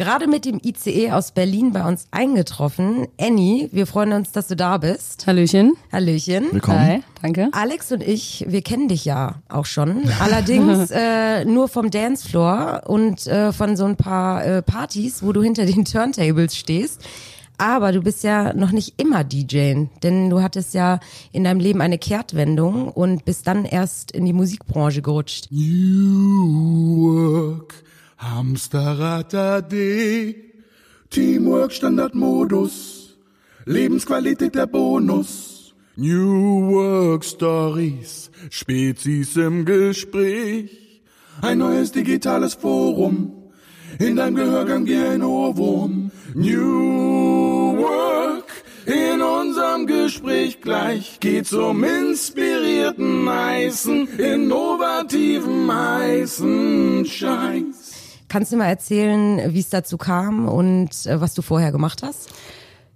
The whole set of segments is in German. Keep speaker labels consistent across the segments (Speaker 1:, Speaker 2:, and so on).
Speaker 1: gerade mit dem ICE aus Berlin bei uns eingetroffen. Annie, wir freuen uns, dass du da bist.
Speaker 2: Hallöchen.
Speaker 1: Hallöchen.
Speaker 3: Willkommen.
Speaker 2: Hi, danke.
Speaker 1: Alex und ich, wir kennen dich ja auch schon. Allerdings äh, nur vom Dancefloor und äh, von so ein paar äh, Partys, wo du hinter den Turntables stehst. Aber du bist ja noch nicht immer DJ, denn du hattest ja in deinem Leben eine Kehrtwendung und bist dann erst in die Musikbranche gerutscht.
Speaker 4: New Work, Hamsterrad AD, Teamwork Standardmodus, Lebensqualität der Bonus. New Work Stories, Spezies im Gespräch, ein neues digitales Forum, in deinem Gehörgang wie ein Ohrwurm. New Work, in unserem Gespräch gleich geht's um inspirierten heißen, innovativen heißen Scheiß.
Speaker 1: Kannst du mal erzählen, wie es dazu kam und äh, was du vorher gemacht hast?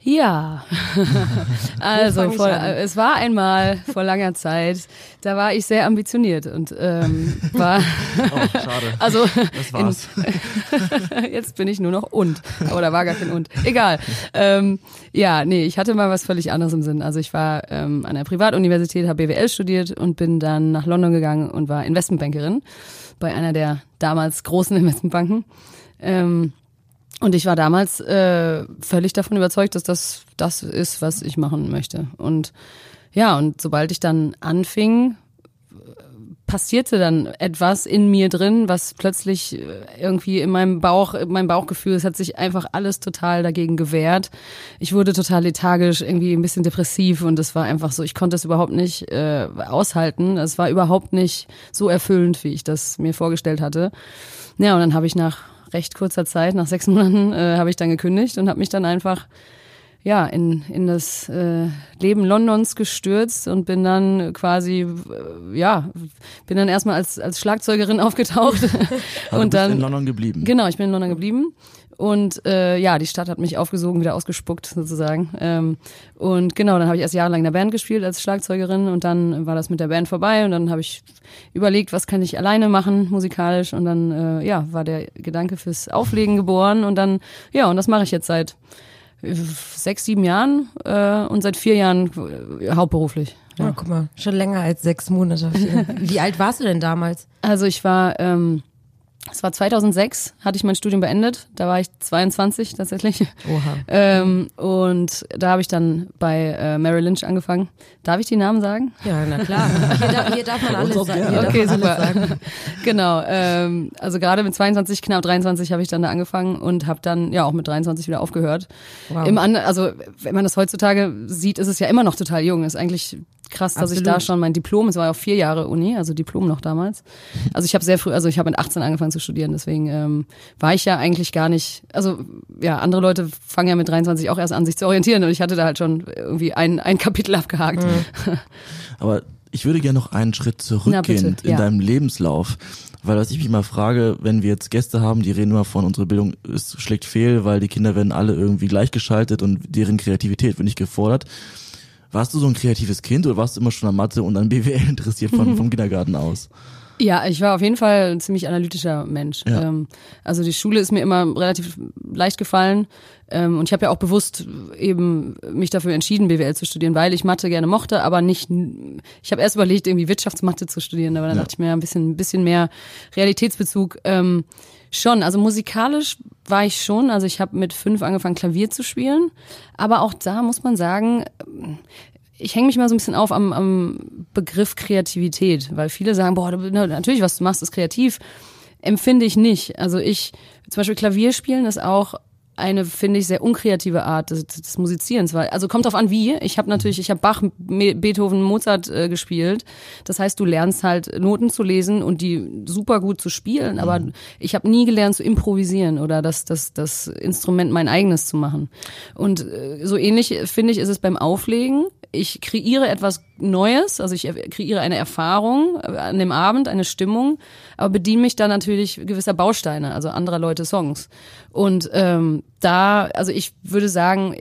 Speaker 2: Ja, also vor, es war einmal vor langer Zeit, da war ich sehr ambitioniert und ähm, war,
Speaker 3: Oh, schade.
Speaker 2: also
Speaker 3: Das war's.
Speaker 2: In, jetzt bin ich nur noch und, aber da war gar kein und. Egal. Ähm, ja, nee, ich hatte mal was völlig anderes im Sinn. Also ich war ähm, an der Privatuniversität, habe BWL studiert und bin dann nach London gegangen und war Investmentbankerin bei einer der damals großen Investmentbanken. Ähm, und ich war damals äh, völlig davon überzeugt, dass das das ist, was ich machen möchte. Und ja, und sobald ich dann anfing, passierte dann etwas in mir drin, was plötzlich äh, irgendwie in meinem Bauch, in meinem Bauchgefühl, es hat sich einfach alles total dagegen gewehrt. Ich wurde total lethargisch, irgendwie ein bisschen depressiv und es war einfach so, ich konnte es überhaupt nicht äh, aushalten. Es war überhaupt nicht so erfüllend, wie ich das mir vorgestellt hatte. Ja, und dann habe ich nach recht kurzer Zeit, nach sechs Monaten, äh, habe ich dann gekündigt und habe mich dann einfach ja, in, in das äh, Leben Londons gestürzt und bin dann quasi, äh, ja, bin dann erstmal als, als Schlagzeugerin aufgetaucht. Und
Speaker 3: bist
Speaker 2: dann,
Speaker 3: in London geblieben.
Speaker 2: Genau, ich bin in London geblieben. Und äh, ja, die Stadt hat mich aufgesogen, wieder ausgespuckt sozusagen. Ähm, und genau, dann habe ich erst jahrelang in der Band gespielt als Schlagzeugerin und dann war das mit der Band vorbei und dann habe ich überlegt, was kann ich alleine machen musikalisch und dann äh, ja war der Gedanke fürs Auflegen geboren und dann ja und das mache ich jetzt seit äh, sechs, sieben Jahren äh, und seit vier Jahren äh, hauptberuflich.
Speaker 1: Ja. guck mal, schon länger als sechs Monate. Wie alt warst du denn damals?
Speaker 2: Also ich war, ähm, es war 2006, hatte ich mein Studium beendet. Da war ich 22 tatsächlich.
Speaker 1: Oha.
Speaker 2: Ähm, und da habe ich dann bei äh, Mary Lynch angefangen. Darf ich die Namen sagen?
Speaker 1: Ja, na klar. Hier, darf- hier darf man alles sagen. darf
Speaker 2: Okay, super.
Speaker 1: sagen.
Speaker 2: genau. Ähm, also gerade mit 22, knapp 23 habe ich dann da angefangen und habe dann ja auch mit 23 wieder aufgehört.
Speaker 1: Wow.
Speaker 2: Im An also wenn man das heutzutage sieht, ist es ja immer noch total jung. Ist eigentlich krass, dass ich
Speaker 1: Absolut.
Speaker 2: da schon mein Diplom, es war ja auch vier Jahre Uni, also Diplom noch damals. Also ich habe sehr früh, also ich habe mit 18 angefangen zu studieren, deswegen ähm, war ich ja eigentlich gar nicht, also ja, andere Leute fangen ja mit 23 auch erst an, sich zu orientieren und ich hatte da halt schon irgendwie ein, ein Kapitel abgehakt.
Speaker 3: Aber ich würde gerne noch einen Schritt zurückgehen in
Speaker 2: ja.
Speaker 3: deinem Lebenslauf. Weil was ich mich mal frage, wenn wir jetzt Gäste haben, die reden immer von, unsere Bildung ist, schlägt fehl, weil die Kinder werden alle irgendwie gleichgeschaltet und deren Kreativität wird nicht gefordert. Warst du so ein kreatives Kind oder warst du immer schon an Mathe und an BWL interessiert von, vom Kindergarten aus?
Speaker 2: Ja, ich war auf jeden Fall ein ziemlich analytischer Mensch.
Speaker 3: Ja.
Speaker 2: Ähm, also die Schule ist mir immer relativ leicht gefallen. Ähm, und ich habe ja auch bewusst eben mich dafür entschieden, BWL zu studieren, weil ich Mathe gerne mochte, aber nicht. Ich habe erst überlegt, irgendwie Wirtschaftsmathe zu studieren, aber dann
Speaker 3: Ja.
Speaker 2: dachte ich mir ein bisschen, ein bisschen mehr Realitätsbezug. Ähm, schon, also musikalisch war ich schon. Also ich habe mit fünf angefangen, Klavier zu spielen. Aber auch da muss man sagen, ich hänge mich mal so ein bisschen auf am, am Begriff Kreativität, weil viele sagen, boah, natürlich, was du machst, ist kreativ. Empfinde ich nicht. Also ich, zum Beispiel Klavier spielen ist auch eine, finde ich, sehr unkreative Art des, des Musizierens. Weil, also kommt drauf an, wie. Ich habe natürlich, ich habe Bach, Beethoven, Mozart äh, gespielt. Das heißt, du lernst halt Noten zu lesen und die super gut zu spielen. Aber ich habe nie gelernt zu improvisieren oder das, das, das Instrument mein eigenes zu machen. Und äh, so ähnlich, finde ich, ist es beim Auflegen. Ich kreiere etwas Neues, also ich er- kreiere eine Erfahrung äh, an dem Abend, eine Stimmung, aber bediene mich dann natürlich gewisser Bausteine, also anderer Leute Songs. Und ähm, da, also ich würde sagen,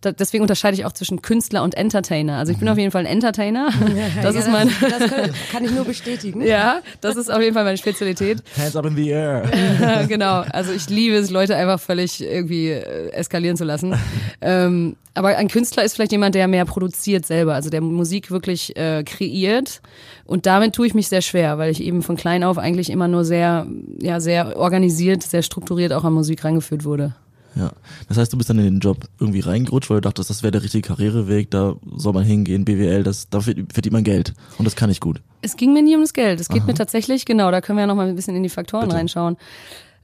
Speaker 2: da, deswegen unterscheide ich auch zwischen Künstler und Entertainer. Also ich bin auf jeden Fall ein Entertainer. Das
Speaker 1: Ja,
Speaker 2: ist mein,
Speaker 1: das kann, kann ich nur bestätigen.
Speaker 2: ja, das ist auf jeden Fall meine Spezialität.
Speaker 3: Hands up in the air.
Speaker 2: genau. Also ich liebe es, Leute einfach völlig irgendwie äh, eskalieren zu lassen. ähm, aber ein Künstler ist vielleicht jemand, der mehr produziert selber, also der Musik wirklich äh, kreiert. Und damit tue ich mich sehr schwer, weil ich eben von klein auf eigentlich immer nur sehr, ja, sehr organisiert, sehr strukturiert auch an Musik rangeführt wurde.
Speaker 3: Ja. Das heißt, du bist dann in den Job irgendwie reingerutscht, weil du dachtest, das wäre der richtige Karriereweg, da soll man hingehen, BWL, das, da verdient man Geld. Und das kann ich gut.
Speaker 2: Es ging mir nie ums Geld. Es geht mir tatsächlich, genau, da können wir ja noch mal ein bisschen in die Faktoren
Speaker 3: Bitte.
Speaker 2: reinschauen.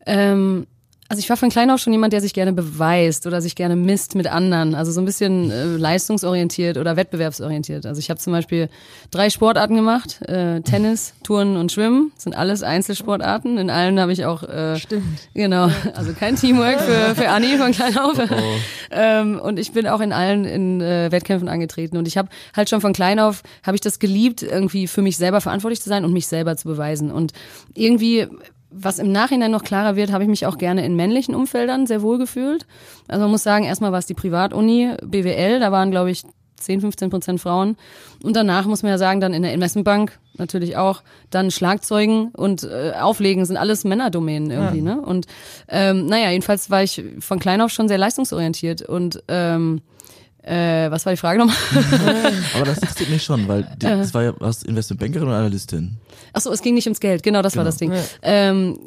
Speaker 2: Ähm, also ich war von klein auf schon jemand, der sich gerne beweist oder sich gerne misst mit anderen. Also so ein bisschen äh, leistungsorientiert oder wettbewerbsorientiert. Also ich habe zum Beispiel drei Sportarten gemacht. Äh, Tennis, Touren und Schwimmen. Das sind alles Einzelsportarten. In allen habe ich auch... Äh,
Speaker 1: Stimmt.
Speaker 2: Genau, also kein Teamwork für, für Anni von klein auf. Ähm, und ich bin auch in allen in äh, Wettkämpfen angetreten. Und ich habe halt schon von klein auf, habe ich das geliebt, irgendwie für mich selber verantwortlich zu sein und mich selber zu beweisen. Und irgendwie, was im Nachhinein noch klarer wird, habe ich mich auch gerne in männlichen Umfeldern sehr wohl gefühlt. Also man muss sagen, erstmal war es die Privatuni, BWL, da waren, glaube ich, 10, 15 Prozent Frauen. Und danach muss man ja sagen, dann in der Investmentbank natürlich auch, dann Schlagzeugen und äh, Auflegen sind alles Männerdomänen irgendwie, ne? Und ähm, naja, jedenfalls war ich von klein auf schon sehr leistungsorientiert und ähm, äh, was war die Frage nochmal?
Speaker 3: Aber das interessiert mich schon, weil die, das war ja, was Investmentbankerin oder Analystin?
Speaker 2: Achso, es ging nicht ums Geld, genau das war
Speaker 3: Genau.
Speaker 2: das Ding. Ähm,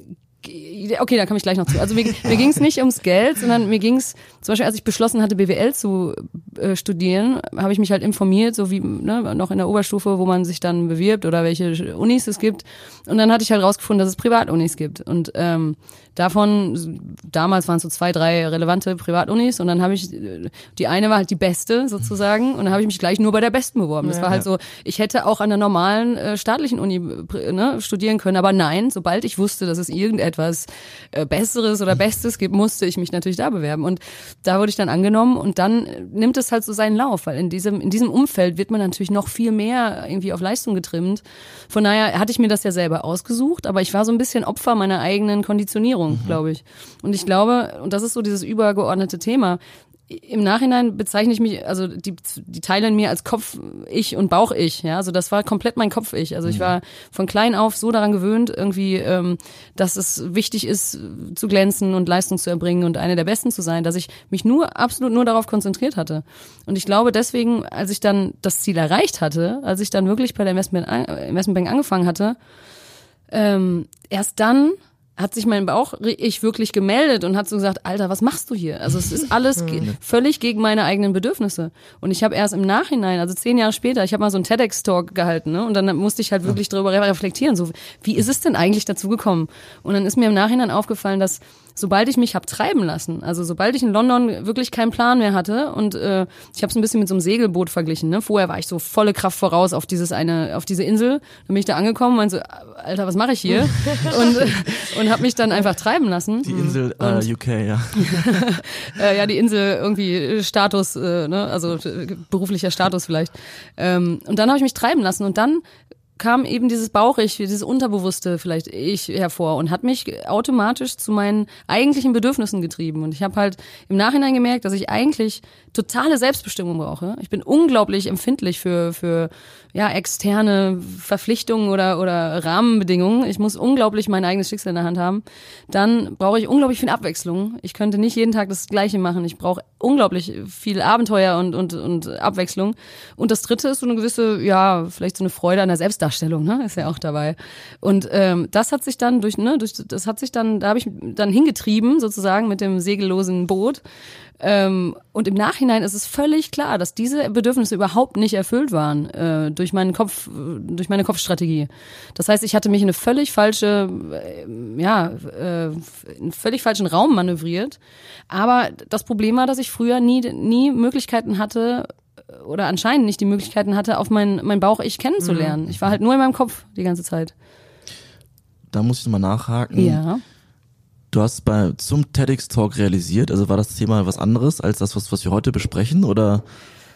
Speaker 2: g- okay, da komme ich gleich noch zu. Also mir, mir ging es nicht ums Geld, sondern mir ging es, zum Beispiel als ich beschlossen hatte, BWL zu äh, studieren, habe ich mich halt informiert, so wie ne, noch in der Oberstufe, wo man sich dann bewirbt oder welche Unis es gibt. Und dann hatte ich halt rausgefunden, dass es Privatunis gibt. Und ähm, davon, damals waren es so zwei, drei relevante Privatunis und dann habe ich, die eine war halt die beste sozusagen und dann habe ich mich gleich nur bei der besten beworben. Das war halt so, ich hätte auch an der normalen äh, staatlichen Uni ne, studieren können, aber nein, sobald ich wusste, dass es irgendetwas äh, Besseres oder Bestes gibt, musste ich mich natürlich da bewerben und da wurde ich dann angenommen und dann äh, nimmt es halt so seinen Lauf, weil in diesem, in diesem Umfeld wird man natürlich noch viel mehr irgendwie auf Leistung getrimmt. Von daher hatte ich mir das ja selber ausgesucht, aber ich war so ein bisschen Opfer meiner eigenen Konditionierung, glaube ich. Und ich glaube, und das ist so dieses übergeordnete Thema, im Nachhinein bezeichne ich mich, also die, die teilen mir als Kopf ich und Bauch ich, ja, also das war komplett mein Kopf ich. Also ich war von klein auf so daran gewöhnt, irgendwie, ähm, dass es wichtig ist, zu glänzen und Leistung zu erbringen und eine der Besten zu sein, dass ich mich nur absolut nur darauf konzentriert hatte. Und ich glaube deswegen, als ich dann das Ziel erreicht hatte, als ich dann wirklich bei der Investment, Investmentbank angefangen hatte, ähm, erst dann hat sich mein Bauch ich wirklich gemeldet und hat so gesagt, Alter, was machst du hier? Also es ist alles ge völlig gegen meine eigenen Bedürfnisse. Und ich habe erst im Nachhinein, also zehn Jahre später, ich habe mal so einen TEDx-Talk gehalten, ne? Und dann musste ich halt wirklich darüber reflektieren, so wie ist es denn eigentlich dazu gekommen? Und dann ist mir im Nachhinein aufgefallen, dass sobald ich mich hab treiben lassen, also sobald ich in London wirklich keinen Plan mehr hatte und äh, ich habe es ein bisschen mit so einem Segelboot verglichen. Ne? Vorher war ich so volle Kraft voraus auf dieses eine, auf diese Insel. Dann bin ich da angekommen und so, Alter, was mache ich hier? und und habe mich dann einfach treiben lassen.
Speaker 3: Die Insel äh, UK, ja.
Speaker 2: Äh, ja, die Insel irgendwie Status, äh, ne? also äh, beruflicher Status vielleicht. Ähm, und dann habe ich mich treiben lassen und dann kam eben dieses Bauchig, dieses Unterbewusste vielleicht ich hervor und hat mich automatisch zu meinen eigentlichen Bedürfnissen getrieben. Und ich habe halt im Nachhinein gemerkt, dass ich eigentlich totale Selbstbestimmung brauche. Ich bin unglaublich empfindlich für, für ja, externe Verpflichtungen oder, oder Rahmenbedingungen. Ich muss unglaublich mein eigenes Schicksal in der Hand haben. Dann brauche ich unglaublich viel Abwechslung. Ich könnte nicht jeden Tag das Gleiche machen. Ich brauche unglaublich viel Abenteuer und, und, und Abwechslung. Und das dritte ist so eine gewisse, ja, vielleicht so eine Freude an der Selbstdarstellung, ne? Ist ja auch dabei. Und ähm, das hat sich dann durch, ne, durch das hat sich dann, da habe ich dann hingetrieben, sozusagen, mit dem segellosen Boot. Ähm, und im Nachhinein ist es völlig klar, dass diese Bedürfnisse überhaupt nicht erfüllt waren äh, durch meinen Kopf, äh, durch meine Kopfstrategie. Das heißt, ich hatte mich in eine völlig falsche, äh, ja, äh, in einen völlig falschen Raum manövriert. Aber das Problem war, dass ich früher nie, nie Möglichkeiten hatte äh, oder anscheinend nicht die Möglichkeiten hatte, auf mein, mein Bauch-Ich kennenzulernen. Ich war halt nur in meinem Kopf die ganze Zeit.
Speaker 3: Da muss ich nochmal nachhaken.
Speaker 2: Ja.
Speaker 3: Du hast bei zum TEDx Talk realisiert, also war das Thema was anderes als das, was, was wir heute besprechen, oder?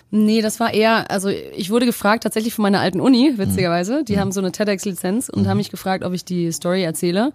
Speaker 2: Nee, das war eher, also ich wurde gefragt tatsächlich von meiner alten Uni, witzigerweise. Die haben so eine TEDx-Lizenz und haben mich gefragt, ob ich die Story erzähle.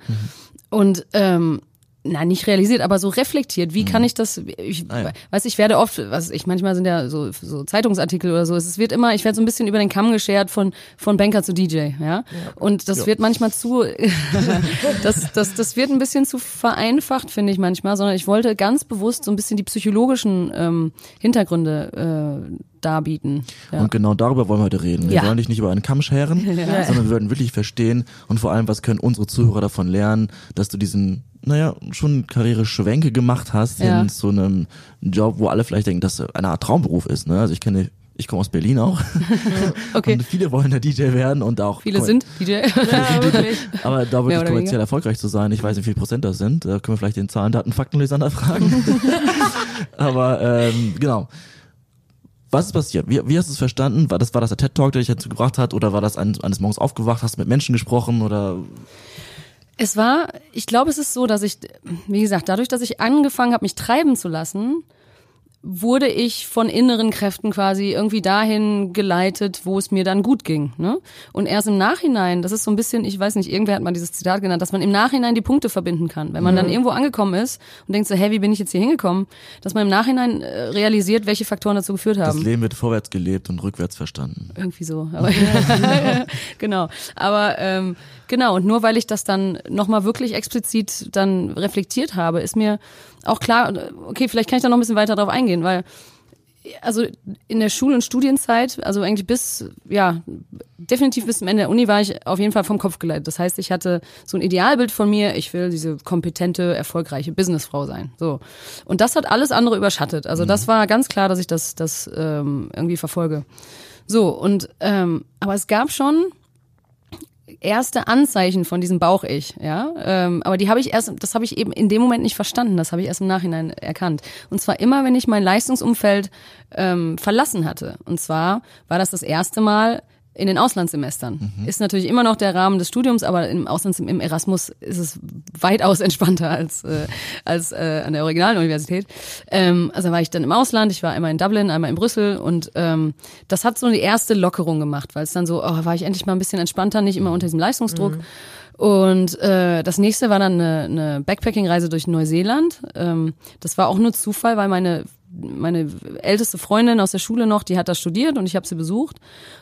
Speaker 2: Und ähm, na nicht realisiert, aber so reflektiert. Wie kann ich das? Ich
Speaker 3: Ah, ja.
Speaker 2: weiß, ich werde oft, was ich manchmal sind ja so, so Zeitungsartikel oder so. Es wird immer, ich werde so ein bisschen über den Kamm geschert von von Banker zu DJ, ja. Und das wird manchmal zu, das das das wird ein bisschen zu vereinfacht, finde ich manchmal. Sondern ich wollte ganz bewusst so ein bisschen die psychologischen ähm, Hintergründe äh, darbieten. Ja.
Speaker 3: Und genau darüber wollen wir heute reden. Wir
Speaker 2: Ja.
Speaker 3: wollen dich nicht über einen Kamm scheren, sondern wir würden wirklich verstehen und vor allem, was können unsere Zuhörer davon lernen, dass du diesen, naja, schon Karriereschwenke gemacht hast
Speaker 2: Ja.
Speaker 3: hin zu einem Job, wo alle vielleicht denken, dass das eine Art Traumberuf ist. Ne? Also ich kenne, ich komme aus Berlin auch.
Speaker 2: Okay.
Speaker 3: Und viele wollen der DJ werden und auch.
Speaker 2: Viele sind DJ.
Speaker 1: Ja, wirklich.
Speaker 3: Aber da wirklich kommerziell
Speaker 2: weniger.
Speaker 3: erfolgreich zu sein, ich weiß nicht, wie viel Prozent das sind. Da können wir vielleicht den Zahlen, Daten, Faktenleser fragen. Aber ähm, genau. Was ist passiert? Wie, wie hast du es verstanden? War das, war das der TED-Talk, der dich dazu gebracht hat? Oder war das ein, eines Morgens aufgewacht, hast mit Menschen gesprochen? Oder
Speaker 2: Es war, ich glaube, es ist so, dass ich, wie gesagt, dadurch, dass ich angefangen habe, mich treiben zu lassen, wurde ich von inneren Kräften quasi irgendwie dahin geleitet, wo es mir dann gut ging. Ne? Und erst im Nachhinein, das ist so ein bisschen, ich weiß nicht, irgendwer hat mal dieses Zitat genannt, dass man im Nachhinein die Punkte verbinden kann. Wenn man dann irgendwo angekommen ist und denkt so, hey, wie bin ich jetzt hier hingekommen? Dass man im Nachhinein äh, realisiert, welche Faktoren dazu geführt
Speaker 3: das
Speaker 2: haben.
Speaker 3: Leben wird vorwärts gelebt und rückwärts verstanden?
Speaker 2: Irgendwie so. Aber genau. Aber ähm, genau, und nur weil ich das dann nochmal wirklich explizit dann reflektiert habe, ist mir auch klar, okay, vielleicht kann ich da noch ein bisschen weiter drauf eingehen, weil also in der Schul- und Studienzeit, also eigentlich bis, ja, definitiv bis zum Ende der Uni war ich auf jeden Fall vom Kopf geleitet. Das heißt, ich hatte so ein Idealbild von mir, ich will diese kompetente, erfolgreiche Businessfrau sein. So. Und das hat alles andere überschattet. Also das war ganz klar, dass ich das, das ähm, irgendwie verfolge. So, und ähm, aber es gab schon erste Anzeichen von diesem Bauch-Ich, ja. Ähm, aber die habe ich erst, das habe ich eben in dem Moment nicht verstanden, das habe ich erst im Nachhinein erkannt. Und zwar immer, wenn ich mein Leistungsumfeld ähm, verlassen hatte. Und zwar war das das erste Mal in den Auslandssemestern. Ist natürlich immer noch der Rahmen des Studiums, aber im Auslands im Erasmus ist es weitaus entspannter als äh, als äh, an der originalen Universität. Ähm, also war ich dann im Ausland, ich war einmal in Dublin, einmal in Brüssel und ähm, das hat so die erste Lockerung gemacht, weil es dann so, oh, war ich endlich mal ein bisschen entspannter, nicht immer unter diesem Leistungsdruck. Und äh, das nächste war dann eine, eine Backpacking-Reise durch Neuseeland. Ähm, das war auch nur Zufall, weil meine meine älteste Freundin aus der Schule noch, die hat da studiert und ich habe sie besucht.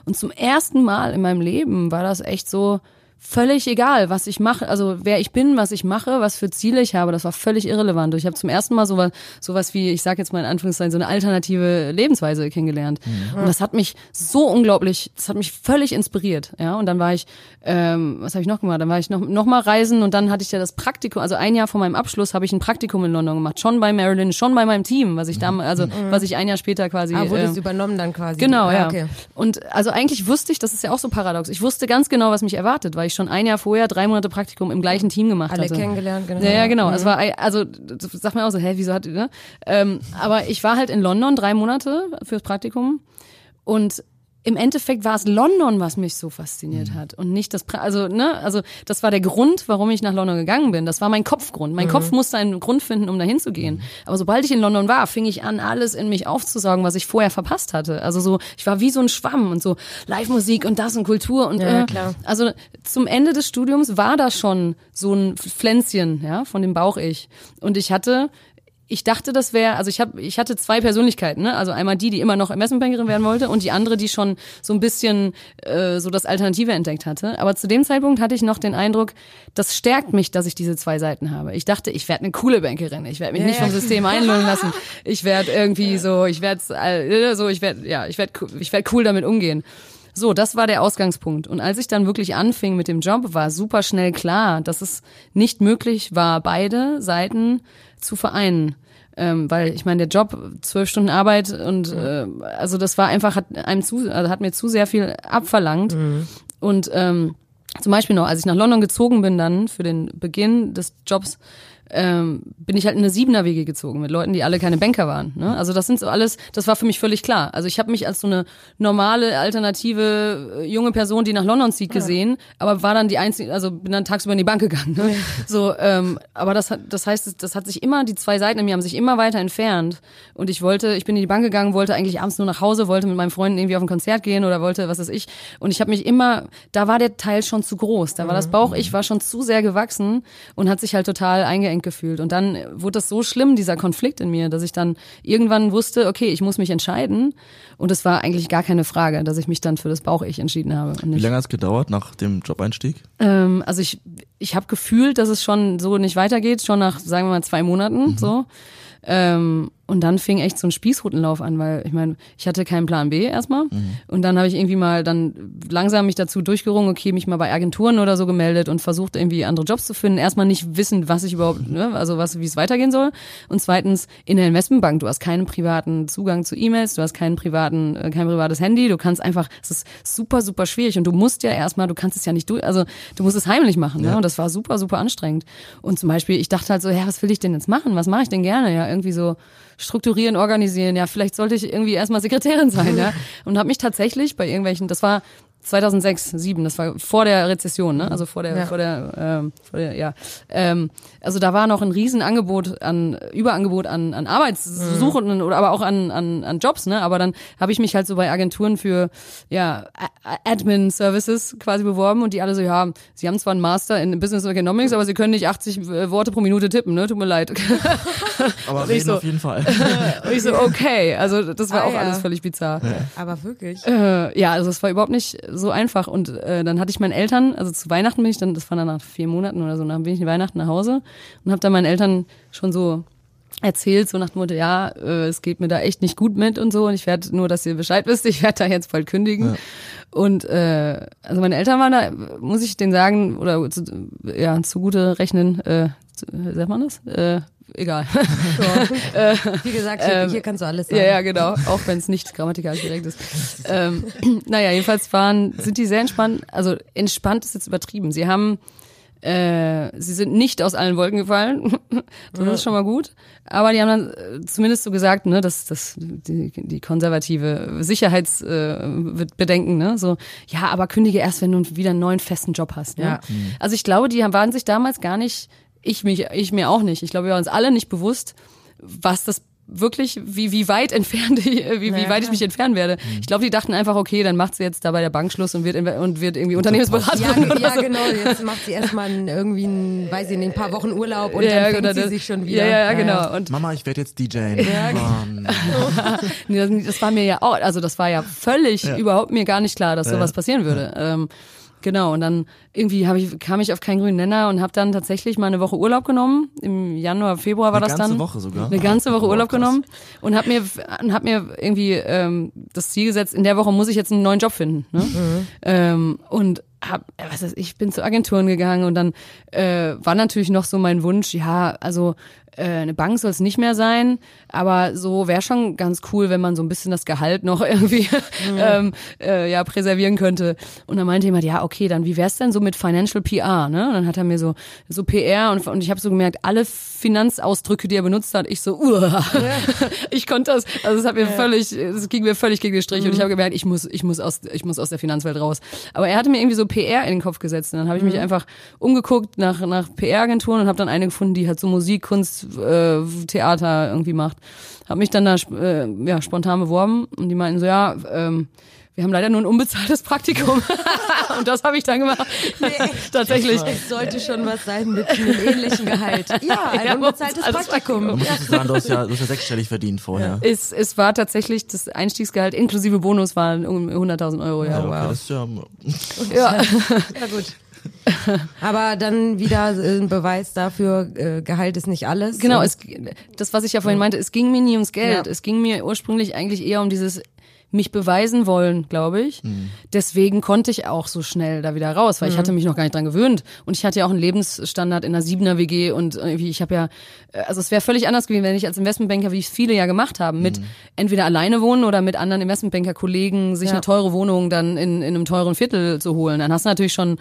Speaker 2: Und zum ersten Mal in meinem Leben war das echt so völlig egal, was ich mache, also wer ich bin, was ich mache, was für Ziele ich habe, das war völlig irrelevant. Ich habe zum ersten Mal sowas, sowas wie, ich sage jetzt mal in Anführungszeichen, so eine alternative Lebensweise kennengelernt. Und das hat mich so unglaublich, das hat mich völlig inspiriert. Ja, und dann war ich, ähm, was habe ich noch gemacht? Dann war ich noch, noch mal reisen und dann hatte ich ja das Praktikum, also ein Jahr vor meinem Abschluss habe ich ein Praktikum in London gemacht, schon bei Marilyn, schon bei meinem Team, was ich damals, also was ich ein Jahr später quasi.
Speaker 1: Ah, wurde es übernommen dann quasi.
Speaker 2: Genau,
Speaker 1: Ah,
Speaker 2: ja.
Speaker 1: Okay.
Speaker 2: Und also eigentlich wusste ich, das ist ja auch so paradox, ich wusste ganz genau, was mich erwartet, weil ich schon ein Jahr vorher drei Monate Praktikum im gleichen Team gemacht
Speaker 1: Alle
Speaker 2: hatte.
Speaker 1: kennengelernt, genau.
Speaker 2: Ja, ja, genau. Es war, also, sagt man auch so, hä, wieso hat, ne? Ähm, aber ich war halt in London drei Monate fürs Praktikum und im Endeffekt war es London, was mich so fasziniert hat und nicht das, pra also ne, also das war der Grund, warum ich nach London gegangen bin. Das war mein Kopfgrund. Mein Kopf musste einen Grund finden, um dahin zu gehen. Aber sobald ich in London war, fing ich an, alles in mich aufzusaugen, was ich vorher verpasst hatte. Also so, ich war wie so ein Schwamm und so Live-Musik und das und Kultur und
Speaker 1: Ja,
Speaker 2: äh,
Speaker 1: klar.
Speaker 2: also zum Ende des Studiums war da schon so ein Pflänzchen, ja, von dem Bauch-Ich. Und ich hatte, ich dachte, das wäre, also ich habe, ich hatte zwei Persönlichkeiten, ne? Also einmal die, die immer noch Investmentbankerin werden wollte, und die andere, die schon so ein bisschen äh, so das Alternative entdeckt hatte. Aber zu dem Zeitpunkt hatte ich noch den Eindruck, das stärkt mich, dass ich diese zwei Seiten habe. Ich dachte, ich werde eine coole Bankerin. Ich werde mich nicht vom System einlullen lassen. Ich werde irgendwie so, ich werde äh, so, ich werde, ja, ich werde, ich werde cool damit umgehen. So, das war der Ausgangspunkt. Und als ich dann wirklich anfing mit dem Job, war super schnell klar, dass es nicht möglich war, beide Seiten zu vereinen. Ähm, weil ich meine, der Job, zwölf Stunden Arbeit und äh, also das war einfach, hat einem zu, also hat mir zu sehr viel abverlangt. Und ähm, zum Beispiel noch, als ich nach London gezogen bin dann für den Beginn des Jobs, ähm, bin ich halt in eine Siebener-Wege gezogen mit Leuten, die alle keine Banker waren. Ne? Also das sind so alles, das war für mich völlig klar. Also ich habe mich als so eine normale, alternative äh, junge Person, die nach London zieht, gesehen, aber war dann die einzige, also bin dann tagsüber in die Bank gegangen. Ne? So, ähm, aber das hat, das heißt, das hat sich immer, die zwei Seiten in mir haben sich immer weiter entfernt. Und ich wollte, ich bin in die Bank gegangen, wollte eigentlich abends nur nach Hause, wollte mit meinen Freunden irgendwie auf ein Konzert gehen oder wollte, was weiß ich. Und ich habe mich immer, da war der Teil schon zu groß. Da war das Bauch, ich war schon zu sehr gewachsen und hat sich halt total eingeengt anstrengend gefühlt. Und dann wurde das so schlimm, dieser Konflikt in mir, dass ich dann irgendwann wusste, okay, ich muss mich entscheiden. Und es war eigentlich gar keine Frage, dass ich mich dann für das Bauch-Ich entschieden habe. Und
Speaker 3: Wie lange hat es gedauert nach dem Jobeinstieg?
Speaker 2: ähm, also ich, ich habe gefühlt, dass es schon so nicht weitergeht, schon nach, sagen wir mal, zwei Monaten so. Ähm, und dann fing echt so ein Spießrutenlauf an, weil ich meine, ich hatte keinen Plan B erstmal. Und dann habe ich irgendwie mal dann langsam mich dazu durchgerungen, okay, mich mal bei Agenturen oder so gemeldet und versucht irgendwie andere Jobs zu finden. Erstmal nicht wissend, was ich überhaupt, ne, also was, wie es weitergehen soll. Und zweitens in der Investmentbank, du hast keinen privaten Zugang zu E-Mails, du hast keinen privaten, äh, kein privates Handy, du kannst einfach, es ist super, super schwierig und du musst ja erstmal, du kannst es ja nicht durch, also du musst es heimlich machen, ne? Und das war super, super anstrengend. Und zum Beispiel, ich dachte halt so, ja, was will ich denn jetzt machen? Was mache ich denn gerne? Ja, irgendwie so strukturieren, organisieren. Ja, vielleicht sollte ich irgendwie erstmal Sekretärin sein, ja. Und habe mich tatsächlich bei irgendwelchen, das war 2006, 2007, das war vor der Rezession, ne? Also vor der,
Speaker 1: Ja.
Speaker 2: vor der, ähm, vor der, ja. Ähm, also da war noch ein Riesenangebot an Überangebot an, an Arbeitssuchenden oder aber auch an, an, an Jobs, ne? Aber dann habe ich mich halt so bei Agenturen für ja A- A- Admin Services quasi beworben und die alle so, ja, sie haben zwar einen Master in Business Economics, aber sie können nicht 80 Worte pro Minute tippen, ne? Tut mir leid.
Speaker 3: Aber
Speaker 2: ich
Speaker 3: reden
Speaker 2: so-
Speaker 3: auf jeden Fall.
Speaker 2: Und ich so, okay. Also das war
Speaker 1: Ah,
Speaker 2: auch
Speaker 1: ja.
Speaker 2: alles völlig bizarr.
Speaker 1: Aber wirklich.
Speaker 2: Äh, ja, also es war überhaupt nicht so einfach. Und äh, dann hatte ich meinen Eltern, also zu Weihnachten bin ich dann, das war dann nach vier Monaten oder so, dann bin ich in Weihnachten nach Hause und habe dann meinen Eltern schon so erzählt, so nach dem Motto, ja, äh, es geht mir da echt nicht gut mit und so und ich werde nur, dass ihr Bescheid wisst, ich werde da jetzt bald kündigen. Und äh, also meine Eltern waren da, muss ich denen sagen, oder zu, ja, zugute rechnen, äh, zu, sagt man das? Äh, egal.
Speaker 1: Wie gesagt, hier, hier kannst du alles sagen.
Speaker 2: Ja, ja, genau. Auch wenn es nicht grammatikalisch direkt ist. ähm, naja, jedenfalls waren, sind die sehr entspannt. Also entspannt ist jetzt übertrieben. Sie haben, äh, sie sind nicht aus allen Wolken gefallen. das ist schon mal gut. Aber die haben dann äh, zumindest so gesagt, ne, dass das die, die konservative Sicherheitsbedenken, äh, ne, so ja, aber kündige erst, wenn du wieder einen neuen festen Job hast. Ne?
Speaker 1: Ja.
Speaker 2: Also ich glaube, die haben- waren sich damals gar nicht, ich mich, ich mir auch nicht. Ich glaube, wir waren uns alle nicht bewusst, was das wirklich, wie, wie weit entfernt ich, äh, wie, wie
Speaker 1: Ja,
Speaker 2: weit ich mich entfernen werde. Ich glaube, die dachten einfach, okay, dann macht sie jetzt da bei der Bank Schluss und wird, und wird irgendwie Unternehmensberaterin
Speaker 1: Ja,
Speaker 2: oder
Speaker 1: ja,
Speaker 2: so.
Speaker 1: genau. Jetzt macht sie erstmal irgendwie ein, weiß ich nicht, ein paar Wochen Urlaub und
Speaker 2: Ja,
Speaker 1: dann
Speaker 2: ja,
Speaker 1: fängt
Speaker 2: genau,
Speaker 1: sie
Speaker 2: das-
Speaker 1: sich schon wieder.
Speaker 2: Ja, ja, genau. Und
Speaker 3: Mama, ich werde jetzt DJ. Mann.
Speaker 2: Nee, das, das war mir ja auch, also das war ja völlig überhaupt mir gar nicht klar, dass sowas passieren würde. Ähm, genau, und dann irgendwie ich, kam ich auf keinen grünen Nenner und habe dann tatsächlich mal eine Woche Urlaub genommen. Im Januar, Februar war
Speaker 3: Eine
Speaker 2: das
Speaker 3: ganze
Speaker 2: dann.
Speaker 3: Woche sogar?
Speaker 2: Eine ganze Woche Urlaub
Speaker 3: krass.
Speaker 2: genommen und habe mir, und hab mir irgendwie ähm, das Ziel gesetzt, in der Woche muss ich jetzt einen neuen Job finden. Ne? Ähm, und hab, was weiß ich, bin zu Agenturen gegangen und dann äh, war natürlich noch so mein Wunsch, ja, also äh, eine Bank soll es nicht mehr sein, aber so wäre schon ganz cool, wenn man so ein bisschen das Gehalt noch irgendwie ähm, äh, ja präservieren könnte. Und dann meinte jemand, ja, okay, dann wie wär's denn so mit Financial PR, ne? Und dann hat er mir so so PR und, und ich habe so gemerkt, alle Finanzausdrücke, die er benutzt hat, ich so, uah. ich konnte das, also es hat mir völlig, es ging mir völlig gegen den Strich und ich habe gemerkt, ich muss, ich muss aus, ich muss aus der Finanzwelt raus. Aber er hatte mir irgendwie so PR in den Kopf gesetzt und dann habe ich mich einfach umgeguckt nach nach PR-Agenturen und habe dann eine gefunden, die halt so Musik, Kunst, äh, Theater irgendwie macht. Habe mich dann da äh, ja spontan beworben und die meinten so, ja, ähm, wir haben leider nur ein unbezahltes Praktikum. und das habe ich dann gemacht. Tatsächlich.
Speaker 1: Es sollte schon was sein mit einem ähnlichen Gehalt. Ja, ein
Speaker 2: Ja,
Speaker 1: unbezahltes
Speaker 2: unbezahltes
Speaker 1: Praktikum.
Speaker 3: Muss dazu sagen, du hast ja, du hast ja sechsstellig verdient vorher.
Speaker 2: Es, es war tatsächlich, das Einstiegsgehalt inklusive Bonus waren um 100.000 Euro, ja.
Speaker 3: Ja, okay,
Speaker 1: wow.
Speaker 3: das ist ja,
Speaker 2: Ja.
Speaker 1: Ja, gut. Aber dann wieder äh, ein Beweis dafür, äh, Gehalt ist nicht alles.
Speaker 2: Genau, es, das, was ich ja vorhin meinte, es ging mir nie ums Geld.
Speaker 1: Ja.
Speaker 2: Es ging mir ursprünglich eigentlich eher um dieses mich beweisen wollen, glaube ich. Deswegen konnte ich auch so schnell da wieder raus, weil ich hatte mich noch gar nicht dran gewöhnt. Und ich hatte ja auch einen Lebensstandard in einer Siebener WG und irgendwie, ich habe ja, äh, also es wäre völlig anders gewesen, wenn ich als Investmentbanker, wie es viele ja gemacht haben, mit entweder alleine wohnen oder mit anderen Investmentbanker-Kollegen sich
Speaker 1: Ja.
Speaker 2: eine teure Wohnung dann in, in einem teuren Viertel zu holen. Dann hast du natürlich schon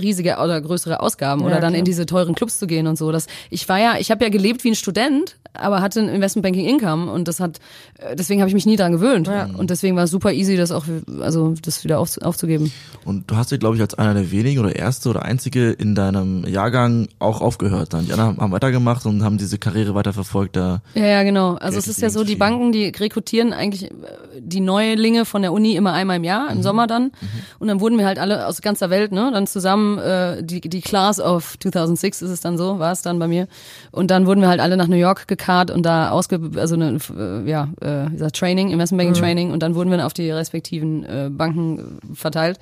Speaker 2: riesige oder größere Ausgaben oder dann
Speaker 1: klar.
Speaker 2: in diese teuren Clubs zu gehen und so. Das, ich war ja, ich habe ja gelebt wie ein Student, aber hatte ein Investmentbanking Income und das hat, äh, deswegen habe ich mich nie dran gewöhnt. Und deswegen deswegen war es super easy, das auch, also das wieder auf, aufzugeben.
Speaker 3: Und du hast ja, glaube ich, als einer der wenigen oder erste oder einzige in deinem Jahrgang auch aufgehört. Dann die anderen haben weitergemacht und haben diese Karriere weiterverfolgt. Da
Speaker 2: Ja, ja, genau. Also es ist ja so, die Banken, die rekrutieren eigentlich äh, die Neulinge von der Uni immer einmal im Jahr, im Sommer dann. Und dann wurden wir halt alle aus ganzer Welt, ne, dann zusammen, äh, die, die Class of 2006 ist es dann so, war es dann bei mir. Und dann wurden wir halt alle nach New York gekarrt und da ausge, also eine, äh, ja, äh, Training, Investment Banking Training und dann wurden wir auf die respektiven äh, Banken äh, verteilt.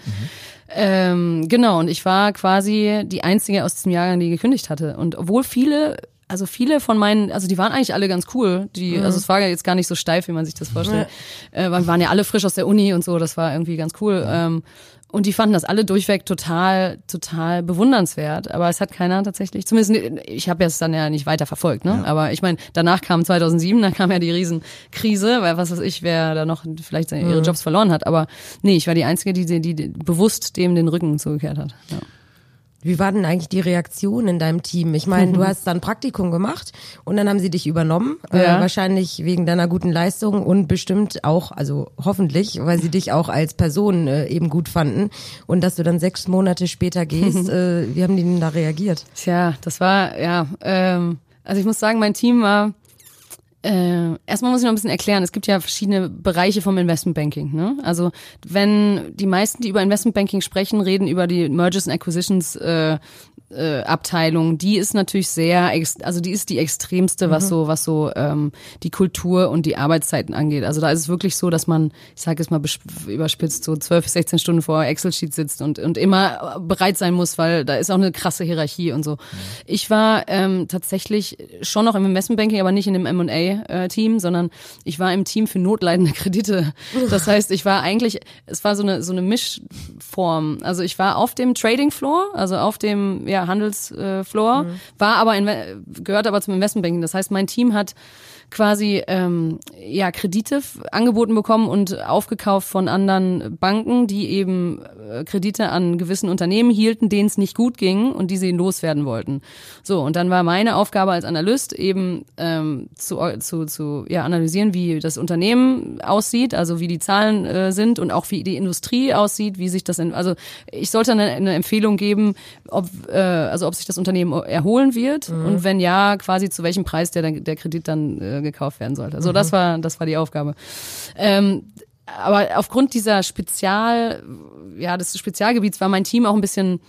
Speaker 2: Ähm, genau, und ich war quasi die einzige aus diesem Jahrgang, die gekündigt hatte. Und obwohl viele, also viele von meinen, also die waren eigentlich alle ganz cool. Die, also es war ja jetzt gar nicht so steif, wie man sich das vorstellt. Äh, wir waren ja alle frisch aus der Uni und so, das war irgendwie ganz cool. Ähm, und die fanden das alle durchweg total, total bewundernswert. Aber es hat keiner tatsächlich, zumindest, ich habe es dann ja nicht weiter verfolgt, ne? Aber ich meine, danach kam 2007, dann kam ja die Riesenkrise, weil was weiß ich, wer da noch vielleicht seine, ihre Jobs verloren hat. Aber nee, ich war die Einzige, die, die, die bewusst dem den Rücken zugekehrt hat. Ja.
Speaker 1: Wie war denn eigentlich die Reaktion in deinem Team? Ich meine, du hast dann Praktikum gemacht und dann haben sie dich übernommen, äh,
Speaker 2: Ja.
Speaker 1: wahrscheinlich wegen deiner guten Leistung und bestimmt auch, also hoffentlich, weil sie dich auch als Person äh, eben gut fanden und dass du dann sechs Monate später gehst. äh, wie haben die denn da reagiert?
Speaker 2: Tja, das war, ja, ähm, also ich muss sagen, mein Team war, äh, erstmal muss ich noch ein bisschen erklären, es gibt ja verschiedene Bereiche vom Investmentbanking. Ne? Also wenn die meisten, die über Investmentbanking sprechen, reden über die Mergers and Acquisitions äh, äh, Abteilung, die ist natürlich sehr, also die ist die extremste, was so, was so ähm, die Kultur und die Arbeitszeiten angeht. Also da ist es wirklich so, dass man, ich sage jetzt mal überspitzt, so 12 bis 16 Stunden vor Excel-Sheet sitzt und, und immer bereit sein muss, weil da ist auch eine krasse Hierarchie und so. Ich war ähm, tatsächlich schon noch im Investmentbanking, aber nicht in dem M&A-Team, sondern ich war im Team für notleidende Kredite. Das heißt, ich war eigentlich, es war so eine, so eine Mischform. Also ich war auf dem Trading Floor, also auf dem ja, Handelsfloor, war aber in, gehört aber zum Investmentbanking. Das heißt, mein Team hat quasi ähm, ja Kredite angeboten bekommen und aufgekauft von anderen Banken, die eben äh, Kredite an gewissen Unternehmen hielten, denen es nicht gut ging und die sie loswerden wollten. So und dann war meine Aufgabe als Analyst eben ähm, zu, zu, zu ja, analysieren, wie das Unternehmen aussieht, also wie die Zahlen äh, sind und auch wie die Industrie aussieht, wie sich das, in, also ich sollte eine, eine Empfehlung geben, ob äh, also ob sich das Unternehmen erholen wird und wenn ja, quasi zu welchem Preis der der Kredit dann äh, gekauft werden sollte. So, das war das war die Aufgabe. Ähm, aber aufgrund dieser Spezial, ja, des Spezialgebiets war mein Team auch ein bisschen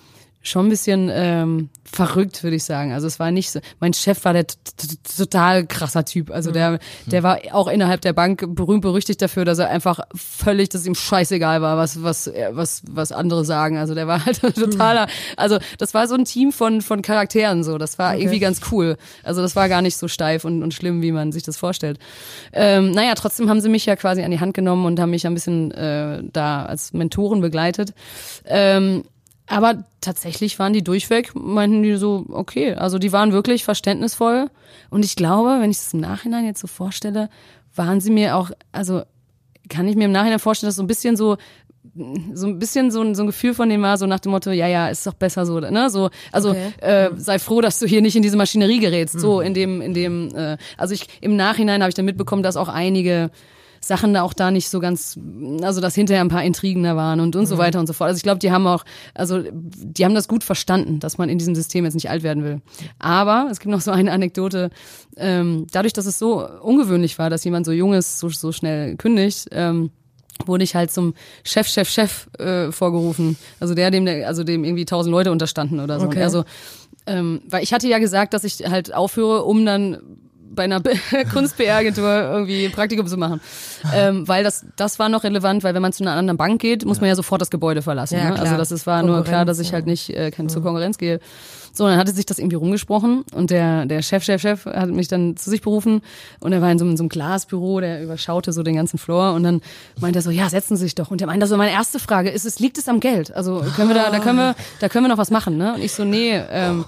Speaker 2: schon ein bisschen ähm, verrückt, würde ich sagen. Also es war nicht so. Mein Chef war der total krasser Typ. Also der, der war auch innerhalb der Bank berühmt berüchtigt dafür, dass er einfach völlig, dass ihm scheißegal war, was was was was andere sagen. Also der war halt totaler. Also das war so ein Team von von Charakteren so. Das war irgendwie ganz cool. Also das war gar nicht so steif und, und schlimm, wie man sich das vorstellt. Ähm, naja, trotzdem haben sie mich ja quasi an die Hand genommen und haben mich ein bisschen äh, da als Mentoren begleitet. Ähm, aber tatsächlich waren die durchweg, meinten die so, okay, also die waren wirklich verständnisvoll. Und ich glaube, wenn ich es im Nachhinein jetzt so vorstelle, waren sie mir auch, also kann ich mir im Nachhinein vorstellen, dass so ein bisschen so so ein bisschen so ein, so ein Gefühl von dem war, so nach dem Motto, ja, ja, ist doch besser so, ne? So, also
Speaker 1: Okay.
Speaker 2: äh, sei froh, dass du hier nicht in diese Maschinerie gerätst. So, in dem, in dem, äh, also ich im Nachhinein habe ich dann mitbekommen, dass auch einige Sachen da auch da nicht so ganz, also dass hinterher ein paar Intrigen da waren und und so weiter und so fort. Also ich glaube, die haben auch, also die haben das gut verstanden, dass man in diesem System jetzt nicht alt werden will. Aber es gibt noch so eine Anekdote, ähm, dadurch, dass es so ungewöhnlich war, dass jemand so junges so, so schnell kündigt, ähm, wurde ich halt zum Chef, Chef, Chef äh, vorgerufen. Also der, dem, der, also dem irgendwie tausend Leute unterstanden oder so.
Speaker 1: Okay.
Speaker 2: Und er so, ähm, weil ich hatte ja gesagt, dass ich halt aufhöre, um dann bei einer Kunst-PR-Agentur irgendwie Praktikum zu machen. Ähm, weil das, das war noch relevant, weil wenn man zu einer anderen Bank geht, muss man ja sofort das Gebäude verlassen.
Speaker 1: Ja,
Speaker 2: ne? Also das ist, war nur klar, dass ich halt nicht äh, kein, zur Konkurrenz gehe. So, dann hatte sich das irgendwie rumgesprochen und der, der Chef, Chef, Chef hat mich dann zu sich berufen und er war in so, einem- so einem Glasbüro, der überschaute so den ganzen Floor und dann meinte er so, ja, setzen Sie sich doch. Und er meinte so, meine erste Frage ist, es liegt es am Geld? Also können wir da, da können wir, da können wir noch was machen, ne? Und ich so, nee, ähm,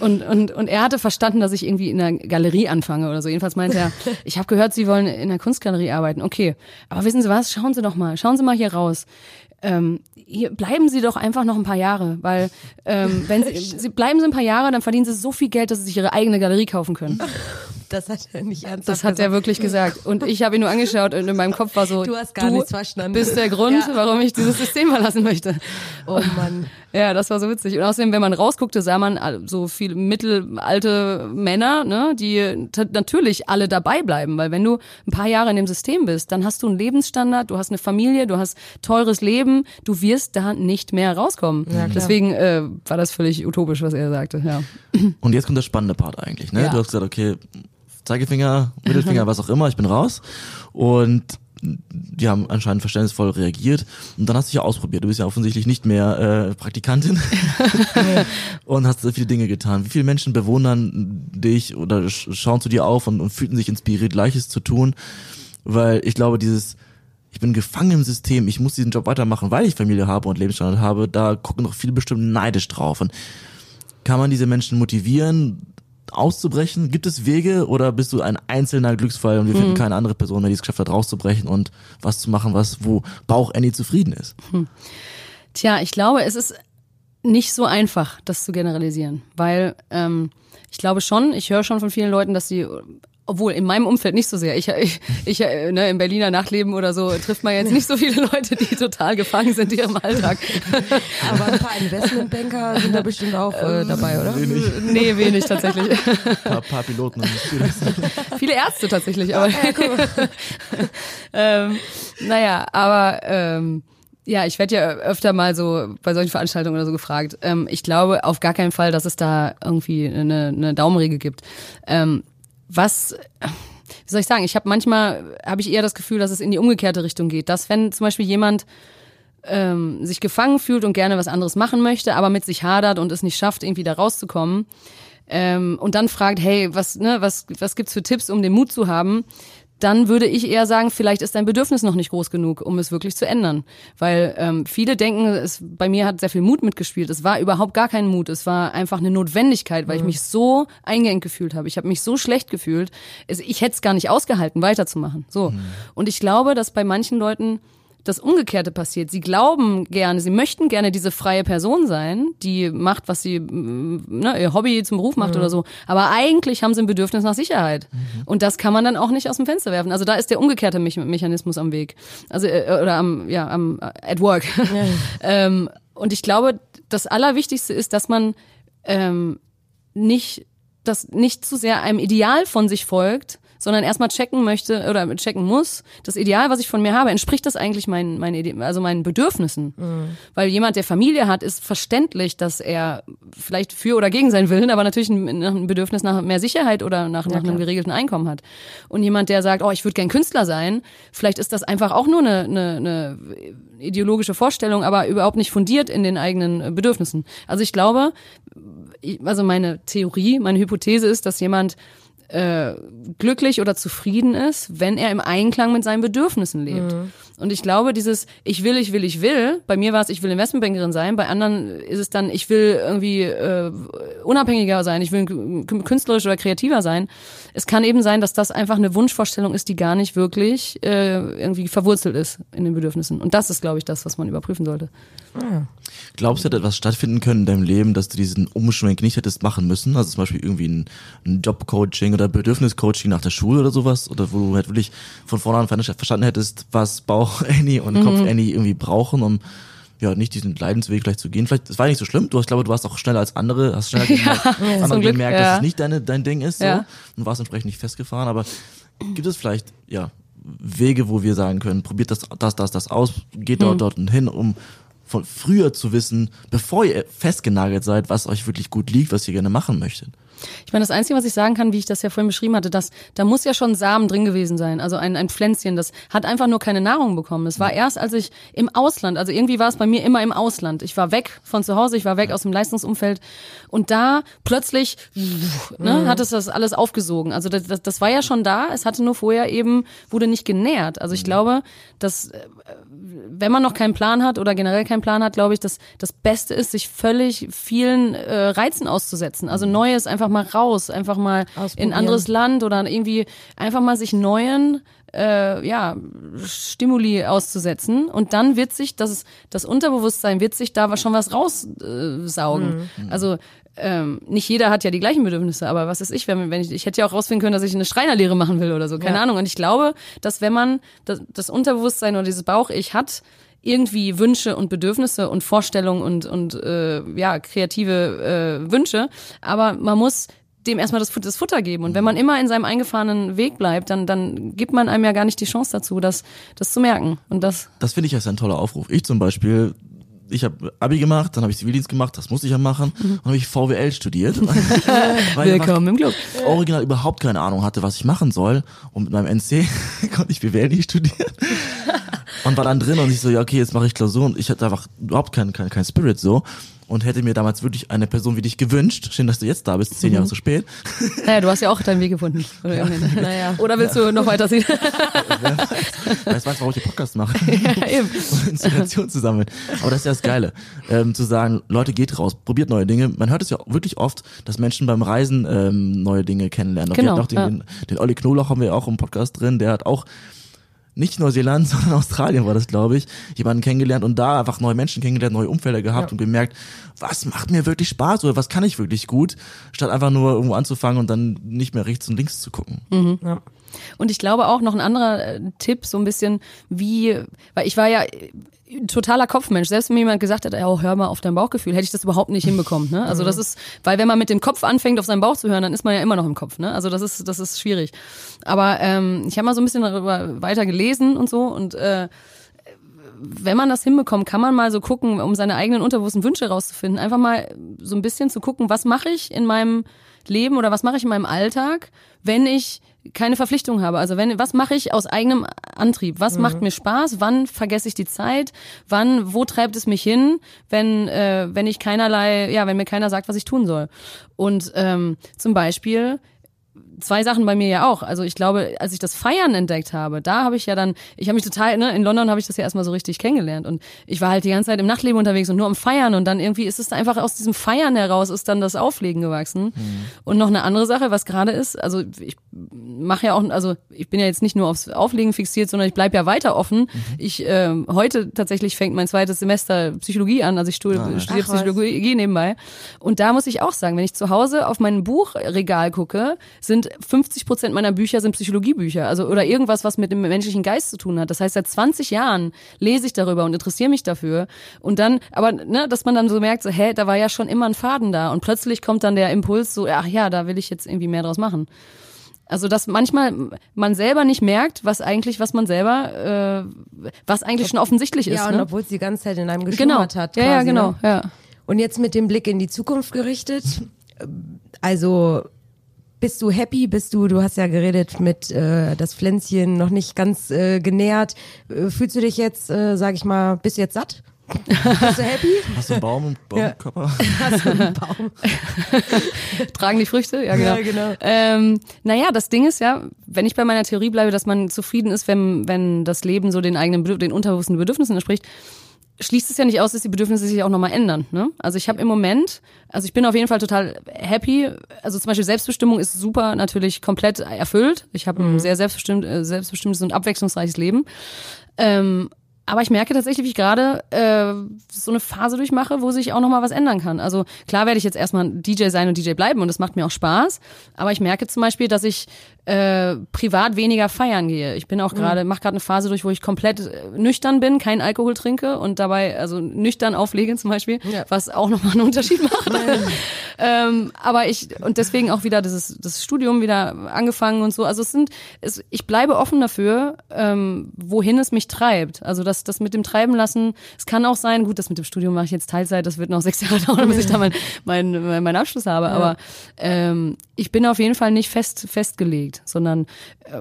Speaker 2: und, und, und er hatte verstanden, dass ich irgendwie in der Galerie anfange oder so. Jedenfalls meinte er, ich habe gehört, Sie wollen in der Kunstgalerie arbeiten. Okay, aber wissen Sie was? Schauen Sie doch mal, schauen Sie mal hier raus. Ähm, hier bleiben Sie doch einfach noch ein paar Jahre, weil ähm, wenn Sie, Sie bleiben Sie ein paar Jahre, dann verdienen Sie so viel Geld, dass Sie sich Ihre eigene Galerie kaufen können.
Speaker 1: Das hat er nicht ernsthaft
Speaker 2: Das hat er
Speaker 1: gesagt.
Speaker 2: wirklich gesagt. Und ich habe ihn nur angeschaut und in meinem Kopf war so,
Speaker 1: Du hast gar nichts verstanden.
Speaker 2: bist der Grund,
Speaker 1: Ja.
Speaker 2: warum ich dieses System verlassen möchte.
Speaker 1: Oh Mann.
Speaker 2: Ja, das war so witzig. Und außerdem, wenn man rausguckte, sah man so viele mittelalte Männer, ne, die natürlich alle dabei bleiben. Weil wenn du ein paar Jahre in dem System bist, dann hast du einen Lebensstandard, du hast eine Familie, du hast teures Leben, du wirst da nicht mehr rauskommen. Deswegen äh, war das völlig utopisch, was er sagte. Ja.
Speaker 3: Und jetzt kommt der spannende Part eigentlich. Ne?
Speaker 2: Ja.
Speaker 3: Du hast gesagt, okay, Zeigefinger, Mittelfinger, was auch immer, ich bin raus. Und die haben anscheinend verständnisvoll reagiert. Und dann hast du dich ja ausprobiert. Du bist ja offensichtlich nicht mehr äh, Praktikantin und hast so viele Dinge getan. Wie viele Menschen bewundern dich oder sch- schauen zu dir auf und, und fühlten sich inspiriert, Gleiches zu tun? Weil ich glaube, dieses ich bin gefangen im System, ich muss diesen Job weitermachen, weil ich Familie habe und Lebensstandard habe, da gucken noch viele bestimmt neidisch drauf. Und kann man diese Menschen motivieren, auszubrechen? Gibt es Wege oder bist du ein einzelner Glücksfall und wir finden keine andere Person mehr, die es geschafft hat, rauszubrechen und was zu machen, was, wo Bauch Annie zufrieden ist?
Speaker 2: Tja, ich glaube, es ist nicht so einfach, das zu generalisieren, weil ähm, ich glaube schon, ich höre schon von vielen Leuten, dass sie obwohl in meinem Umfeld nicht so sehr. Ich, ich, ich ne, im Berliner Nachleben oder so trifft man jetzt nicht so viele Leute, die total gefangen sind in ihrem Alltag.
Speaker 1: Aber ein paar Investmentbanker sind da bestimmt auch äh, dabei, oder?
Speaker 2: nee, wenig tatsächlich.
Speaker 3: Ein paar, paar Piloten.
Speaker 2: Viele Ärzte tatsächlich, aber ähm, naja, aber ähm, ja, ich werde ja öfter mal so bei solchen Veranstaltungen oder so gefragt. Ähm, ich glaube auf gar keinen Fall, dass es da irgendwie eine, eine Daumenregel gibt. Ähm, was wie soll ich sagen, ich habe manchmal habe ich eher das Gefühl, dass es in die umgekehrte Richtung geht. Dass wenn zum Beispiel jemand ähm, sich gefangen fühlt und gerne was anderes machen möchte, aber mit sich hadert und es nicht schafft, irgendwie da rauszukommen, ähm, und dann fragt, hey, was, ne, was, was gibt's für Tipps, um den Mut zu haben? Dann würde ich eher sagen, vielleicht ist dein Bedürfnis noch nicht groß genug, um es wirklich zu ändern. Weil ähm, viele denken, es, bei mir hat sehr viel Mut mitgespielt. Es war überhaupt gar kein Mut. Es war einfach eine Notwendigkeit, weil ich mich so eingeengt gefühlt habe. Ich habe mich so schlecht gefühlt. Es, ich hätte es gar nicht ausgehalten, weiterzumachen. So. Und ich glaube, dass bei manchen Leuten das Umgekehrte passiert. Sie glauben gerne, sie möchten gerne diese freie Person sein, die macht, was sie, mm, ne, ihr Hobby zum Beruf macht oder so. Aber eigentlich haben sie ein Bedürfnis nach Sicherheit. Und das kann man dann auch nicht aus dem Fenster werfen. Also da ist der umgekehrte Me Mechanismus am Weg. Also, äh, oder am, ja, am, äh, at work. ähm, und ich glaube, das Allerwichtigste ist, dass man, ähm, nicht, das nicht zu sehr einem Ideal von sich folgt, sondern erstmal checken möchte oder checken muss, das Ideal, was ich von mir habe, entspricht das eigentlich meinen, meinen, also meinen Bedürfnissen? Weil jemand, der Familie hat, ist verständlich, dass er vielleicht für oder gegen seinen Willen, aber natürlich ein, ein Bedürfnis nach mehr Sicherheit oder nach, nach einem geregelten Einkommen hat. Und jemand, der sagt, oh, ich würde gern Künstler sein, vielleicht ist das einfach auch nur eine, eine, eine ideologische Vorstellung, aber überhaupt nicht fundiert in den eigenen äh, Bedürfnissen. Also ich glaube, also meine Theorie, meine Hypothese ist, dass jemand äh, glücklich oder zufrieden ist, wenn er im Einklang mit seinen Bedürfnissen lebt. Und ich glaube, dieses ich will, ich will, ich will, bei mir war es, ich will Investmentbankerin sein, bei anderen ist es dann, ich will irgendwie äh, unabhängiger sein, ich will künstlerisch oder kreativer sein. Es kann eben sein, dass das einfach eine Wunschvorstellung ist, die gar nicht wirklich äh, irgendwie verwurzelt ist in den Bedürfnissen. Und das ist, glaube ich, das, was man überprüfen sollte.
Speaker 3: Glaubst du, hätte etwas stattfinden können in deinem Leben, dass du diesen Umschwenk nicht hättest machen müssen? Also zum Beispiel irgendwie ein, ein Jobcoaching oder Bedürfniscoaching nach der Schule oder sowas? Oder wo du halt wirklich von vornherein ver- verstanden hättest, was Bauch Annie und Kopf Annie irgendwie brauchen, um ja nicht diesen Leidensweg vielleicht zu gehen. Vielleicht, das war nicht so schlimm. Du hast, glaube, du warst auch schneller als andere, hast schneller gemerkt, andere
Speaker 2: Glück,
Speaker 3: gemerkt,
Speaker 2: ja.
Speaker 3: dass es nicht deine, dein Ding ist, so.
Speaker 2: Ja.
Speaker 3: Und warst entsprechend nicht festgefahren. Aber gibt es vielleicht, ja, Wege, wo wir sagen können, probiert das, das, das, das aus, geht dort, dort und hin, um von früher zu wissen, bevor ihr festgenagelt seid, was euch wirklich gut liegt, was ihr gerne machen möchtet.
Speaker 2: Ich meine, das Einzige, was ich sagen kann, wie ich das ja vorhin beschrieben hatte, dass da muss ja schon Samen drin gewesen sein. Also ein, ein Pflänzchen, das hat einfach nur keine Nahrung bekommen. Es war erst, als ich im Ausland, also irgendwie war es bei mir immer im Ausland. Ich war weg von zu Hause, ich war weg aus dem Leistungsumfeld und da plötzlich ne, hat es das alles aufgesogen. Also das, das, das war ja schon da, es hatte nur vorher eben, wurde nicht genährt. Also ich glaube, dass äh, wenn man noch keinen Plan hat oder generell keinen Plan hat, glaube ich, dass das Beste ist, sich völlig vielen äh, Reizen auszusetzen. Also Neues einfach mal raus, einfach mal in ein anderes Land oder irgendwie einfach mal sich neuen äh, ja, Stimuli auszusetzen und dann wird sich das, das Unterbewusstsein wird sich da schon was raussaugen. Äh, saugen. Also ähm, nicht jeder hat ja die gleichen Bedürfnisse, aber was ist ich, wenn, wenn ich, ich hätte ja auch rausfinden können, dass ich eine Schreinerlehre machen will oder so, keine
Speaker 1: Ja.
Speaker 2: Ahnung. Und ich glaube, dass wenn man das, das Unterbewusstsein oder dieses Bauch-Ich hat, irgendwie Wünsche und Bedürfnisse und Vorstellungen und, und äh, ja, kreative äh, Wünsche, aber man muss dem erstmal das, das Futter geben. Und wenn man immer in seinem eingefahrenen Weg bleibt, dann, dann gibt man einem ja gar nicht die Chance dazu, das, das zu merken. Und das,
Speaker 3: Das finde ich ist ein toller Aufruf. Ich zum Beispiel, ich habe Abi gemacht, dann habe ich Zivildienst gemacht, das musste ich ja machen, und habe ich VWL studiert. weil einfach
Speaker 2: im Club.
Speaker 3: original überhaupt keine Ahnung hatte, was ich machen soll. Und mit meinem NC konnte ich BWL nicht studieren. Und war dann drin und ich so, ja, okay, jetzt mache ich Klausur und ich hatte einfach überhaupt keinen kein, kein Spirit so. Und hätte mir damals wirklich eine Person wie dich gewünscht. Schön, dass du jetzt da bist, zehn Jahre zu spät.
Speaker 2: Naja, du hast ja auch deinen Weg gefunden. Oder, irgendwie.
Speaker 1: Naja.
Speaker 2: Oder willst du noch weiter sehen?
Speaker 3: Weißt du, warum ich den Podcast mache?
Speaker 2: ja, eben.
Speaker 3: um Inspiration zu sammeln. Aber das ist ja das Geile. Ähm, zu sagen, Leute, geht raus, probiert neue Dinge. Man hört es ja wirklich oft, dass Menschen beim Reisen ähm, neue Dinge kennenlernen.
Speaker 2: Genau, ja.
Speaker 3: den, den, den Olli Knoblauch haben wir auch im Podcast drin, der hat auch nicht Neuseeland, sondern Australien war das, glaube ich, jemanden kennengelernt und da einfach neue Menschen kennengelernt, neue Umfelder gehabt
Speaker 1: Ja.
Speaker 3: und gemerkt, was macht mir wirklich Spaß oder was kann ich wirklich gut, statt einfach nur irgendwo anzufangen und dann nicht mehr rechts und links zu gucken.
Speaker 1: Ja.
Speaker 2: Und ich glaube auch noch ein anderer äh, Tipp, so ein bisschen wie, weil ich war ja totaler Kopfmensch. Selbst wenn mir jemand gesagt hat, oh, hör mal auf dein Bauchgefühl, hätte ich das überhaupt nicht hinbekommen. Ne? Also das ist, weil wenn man mit dem Kopf anfängt, auf seinen Bauch zu hören, dann ist man ja immer noch im Kopf. Ne? Also das ist, das ist schwierig. Aber ähm, ich habe mal so ein bisschen darüber weiter gelesen und so und äh, wenn man das hinbekommt, kann man mal so gucken, um seine eigenen unterbewussten Wünsche rauszufinden, einfach mal so ein bisschen zu gucken, was mache ich in meinem Leben oder was mache ich in meinem Alltag, wenn ich keine Verpflichtung habe. Also wenn, was mache ich aus eigenem Antrieb? Was macht mir Spaß? Wann vergesse ich die Zeit? Wann, wo treibt es mich hin, wenn, äh, wenn ich keinerlei, ja, wenn mir keiner sagt, was ich tun soll? Und ähm, zum Beispiel zwei Sachen bei mir ja auch. Also ich glaube, als ich das Feiern entdeckt habe, da habe ich ja dann, ich habe mich total, ne, in London habe ich das ja erstmal so richtig kennengelernt und ich war halt die ganze Zeit im Nachtleben unterwegs und nur am Feiern und dann irgendwie ist es einfach aus diesem Feiern heraus ist dann das Auflegen gewachsen. Und noch eine andere Sache, was gerade ist, also ich mache ja auch, also ich bin ja jetzt nicht nur aufs Auflegen fixiert, sondern ich bleib ja weiter offen. Ich ähm, heute tatsächlich fängt mein zweites Semester Psychologie an, also ich stu studiere
Speaker 1: Ach, was.
Speaker 2: Psychologie nebenbei. Und da muss ich auch sagen, wenn ich zu Hause auf mein Buchregal gucke, sind 50 Prozent meiner Bücher sind Psychologiebücher, also oder irgendwas, was mit dem menschlichen Geist zu tun hat. Das heißt, seit 20 Jahren lese ich darüber und interessiere mich dafür. Und dann, aber ne, dass man dann so merkt, so, hä, da war ja schon immer ein Faden da. Und plötzlich kommt dann der Impuls, so, ach ja, da will ich jetzt irgendwie mehr draus machen. Also dass manchmal man selber nicht merkt, was eigentlich, was man selber, äh, was eigentlich schon offensichtlich ist.
Speaker 1: Ja, und
Speaker 2: ne?
Speaker 1: obwohl es die ganze Zeit in einem
Speaker 2: genau.
Speaker 1: geschlummert hat.
Speaker 2: ja, ja,
Speaker 1: quasi,
Speaker 2: genau.
Speaker 1: Ne?
Speaker 2: Ja.
Speaker 1: Und jetzt mit dem Blick in die Zukunft gerichtet, also bist du happy? Bist du, du hast ja geredet mit äh, das Pflänzchen noch nicht ganz äh, genährt. Äh, fühlst du dich jetzt, äh, sag ich mal, bist du jetzt satt? bist du happy?
Speaker 3: Hast du einen Baum im Baumkörper?
Speaker 1: Hast du einen Baum?
Speaker 2: Tragen die Früchte? Ja, genau.
Speaker 1: Ja, genau.
Speaker 2: Ähm, naja, das Ding ist ja, wenn ich bei meiner Theorie bleibe, dass man zufrieden ist, wenn, wenn das Leben so den eigenen, Bedürf- den unterbewussten Bedürfnissen entspricht, schließt es ja nicht aus, dass die Bedürfnisse sich auch nochmal ändern. Ne? Also ich habe im Moment, also ich bin auf jeden Fall total happy. Also zum Beispiel Selbstbestimmung ist super natürlich komplett erfüllt. Ich habe ein sehr selbstbestimmt, äh, selbstbestimmtes und abwechslungsreiches Leben. Ähm, aber ich merke tatsächlich, wie ich gerade äh, so eine Phase durchmache, wo sich auch noch mal was ändern kann. Also klar werde ich jetzt erstmal DJ sein und DJ bleiben und das macht mir auch Spaß. Aber ich merke zum Beispiel, dass ich äh, privat weniger feiern gehe. Ich bin auch gerade, mache gerade eine Phase durch, wo ich komplett äh, nüchtern bin, keinen Alkohol trinke und dabei also nüchtern auflege zum Beispiel,
Speaker 1: Ja.
Speaker 2: was auch noch mal einen Unterschied macht. ähm, aber ich und deswegen auch wieder dieses das Studium wieder angefangen und so. Also es sind, es, ich bleibe offen dafür, ähm, wohin es mich treibt. Also das, das mit dem Treiben lassen. Es kann auch sein, gut, das mit dem Studium mache ich jetzt Teilzeit. Das wird noch sechs Jahre dauern, bis ich da meinen mein, mein, meinen Abschluss habe. Aber ähm, ich bin auf jeden Fall nicht fest festgelegt, sondern äh,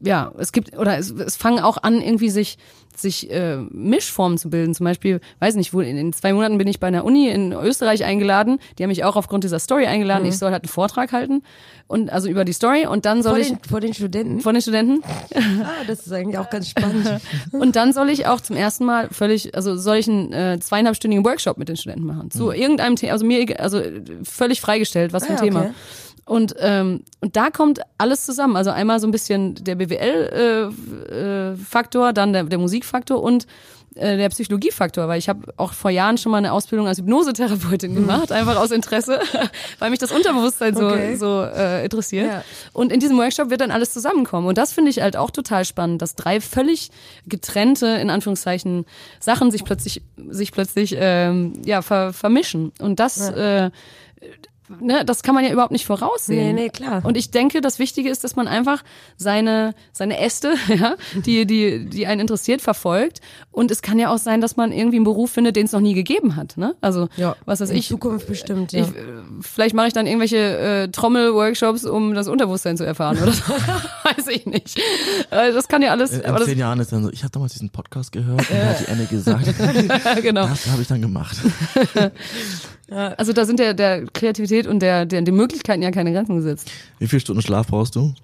Speaker 2: ja, es gibt, oder es, es fangen auch an, irgendwie sich, sich äh, Mischformen zu bilden. Zum Beispiel, weiß nicht, wo, in, in zwei Monaten bin ich bei einer Uni in Österreich eingeladen. Die haben mich auch aufgrund dieser Story eingeladen. Ich soll halt einen Vortrag halten. Und also über die Story und dann soll
Speaker 1: Vor
Speaker 2: ich
Speaker 1: den, vor den Studenten?
Speaker 2: von den Studenten.
Speaker 1: Ah, das ist eigentlich auch ganz spannend.
Speaker 2: Und dann soll ich auch zum ersten Mal völlig, also soll ich einen äh, zweieinhalbstündigen Workshop mit den Studenten machen. Zu irgendeinem Thema, also mir, also völlig freigestellt, was für ein
Speaker 1: Ah, ja,
Speaker 2: Thema.
Speaker 1: okay.
Speaker 2: Und, ähm, und da kommt alles zusammen. Also einmal so ein bisschen der BWL-Faktor, äh, äh, dann der, der Musikfaktor und äh, der Psychologiefaktor, weil ich habe auch vor Jahren schon mal eine Ausbildung als Hypnosetherapeutin gemacht, einfach aus Interesse, weil mich das Unterbewusstsein so, okay. so äh, interessiert. Ja. Und in diesem Workshop wird dann alles zusammenkommen. Und das finde ich halt auch total spannend, dass drei völlig getrennte, in Anführungszeichen, Sachen sich plötzlich, sich plötzlich ähm, ja, ver vermischen. Und das ja. äh, ne, das kann man ja überhaupt nicht voraussehen.
Speaker 1: Nee, nee, klar.
Speaker 2: Und ich denke, das Wichtige ist, dass man einfach seine, seine Äste, ja, die, die, die einen interessiert, verfolgt. Und es kann ja auch sein, dass man irgendwie einen Beruf findet, den es noch nie gegeben hat, ne? Also, ja, was weiß
Speaker 1: in
Speaker 2: ich.
Speaker 1: Zukunft bestimmt, ja.
Speaker 2: Ich, vielleicht mache ich dann irgendwelche äh, Trommel-Workshops, um das Unterbewusstsein zu erfahren, oder so. Weiß ich nicht. Äh, das kann ja alles.
Speaker 3: In, in zehn Jahren ist dann so, ich habe damals diesen Podcast gehört, und hat die Anne gesagt. genau. Das habe ich dann gemacht.
Speaker 2: Also da sind der, der Kreativität und der, der, den Möglichkeiten ja keine Grenzen gesetzt.
Speaker 3: Wie viele Stunden Schlaf brauchst du?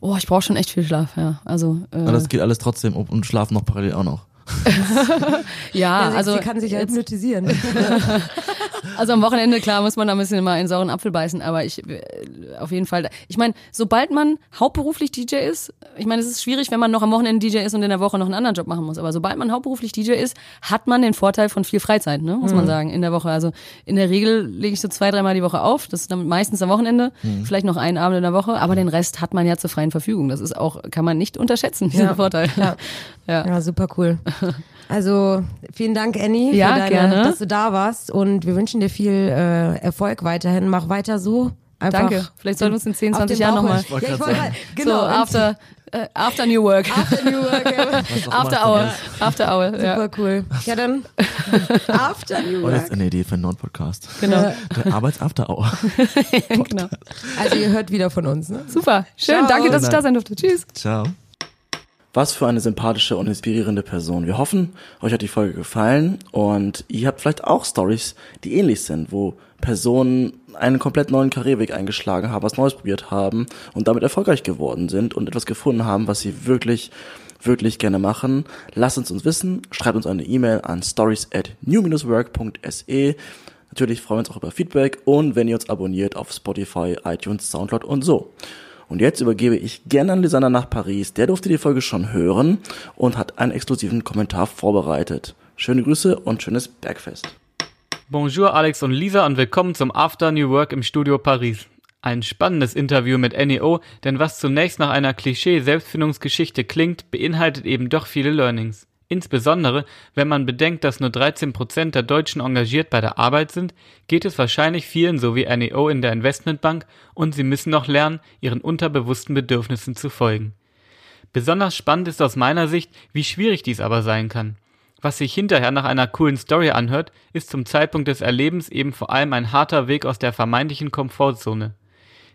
Speaker 2: Oh, ich brauche schon echt viel Schlaf, ja. Also,
Speaker 3: äh, Aber das geht alles trotzdem und Schlaf noch parallel auch noch.
Speaker 2: ja,
Speaker 1: ja,
Speaker 2: also
Speaker 1: sie kann sich ja hypnotisieren.
Speaker 2: also am Wochenende klar muss man da ein bisschen mal einen sauren Apfel beißen, aber ich äh, auf jeden Fall. Ich meine, sobald man hauptberuflich DJ ist, ich meine, es ist schwierig, wenn man noch am Wochenende DJ ist und in der Woche noch einen anderen Job machen muss. Aber sobald man hauptberuflich DJ ist, hat man den Vorteil von viel Freizeit, ne, muss mhm. man sagen, in der Woche. Also in der Regel lege ich so zwei, dreimal die Woche auf. Das ist dann meistens am Wochenende, mhm. vielleicht noch einen Abend in der Woche, aber den Rest hat man ja zur freien Verfügung. Das ist auch, kann man nicht unterschätzen, diesen
Speaker 1: ja.
Speaker 2: Vorteil.
Speaker 1: Ja. ja. ja, super cool. Also vielen Dank, Annie,
Speaker 2: ja,
Speaker 1: deine,
Speaker 2: gerne.
Speaker 1: dass du da warst und wir wünschen dir viel äh, Erfolg weiterhin. Mach weiter so. Einfach
Speaker 2: Danke. Vielleicht sollten wir uns in 10, 20 Jahren nochmal.
Speaker 1: Ja, ich
Speaker 2: wollte
Speaker 1: halt, genau.
Speaker 2: So, after, uh, after New Work.
Speaker 1: After New Work. Ja.
Speaker 2: after Hour. After Hour.
Speaker 1: Super
Speaker 2: ja.
Speaker 1: cool. Ja, dann After New Work.
Speaker 3: Und jetzt eine Idee für einen Non-Podcast.
Speaker 2: Genau.
Speaker 3: Der Arbeits-After Hour.
Speaker 2: genau.
Speaker 1: Also ihr hört wieder von uns. Ne?
Speaker 2: Super. Schön. Ciao. Danke, dass ich da sein durfte. Tschüss.
Speaker 3: Ciao. Was für eine sympathische und inspirierende Person. Wir hoffen, euch hat die Folge gefallen und ihr habt vielleicht auch Stories, die ähnlich sind, wo Personen einen komplett neuen Karriereweg eingeschlagen haben, was Neues probiert haben und damit erfolgreich geworden sind und etwas gefunden haben, was sie wirklich wirklich gerne machen. Lasst uns uns wissen, schreibt uns eine E-Mail an stories at new-work.se. Natürlich freuen wir uns auch über Feedback und wenn ihr uns abonniert auf Spotify, iTunes, Soundcloud und so. Und jetzt übergebe ich gerne an Lisander nach Paris. Der durfte die Folge schon hören und hat einen exklusiven Kommentar vorbereitet. Schöne Grüße und schönes Bergfest.
Speaker 5: Bonjour Alex und Lisa und willkommen zum After New Work im Studio Paris. Ein spannendes Interview mit NEO, denn was zunächst nach einer Klischee-Selbstfindungsgeschichte klingt, beinhaltet eben doch viele Learnings. Insbesondere, wenn man bedenkt, dass nur 13 Prozent der Deutschen engagiert bei der Arbeit sind, geht es wahrscheinlich vielen so wie NEO in der Investmentbank und sie müssen noch lernen, ihren unterbewussten Bedürfnissen zu folgen. Besonders spannend ist aus meiner Sicht, wie schwierig dies aber sein kann. Was sich hinterher nach einer coolen Story anhört, ist zum Zeitpunkt des Erlebens eben vor allem ein harter Weg aus der vermeintlichen Komfortzone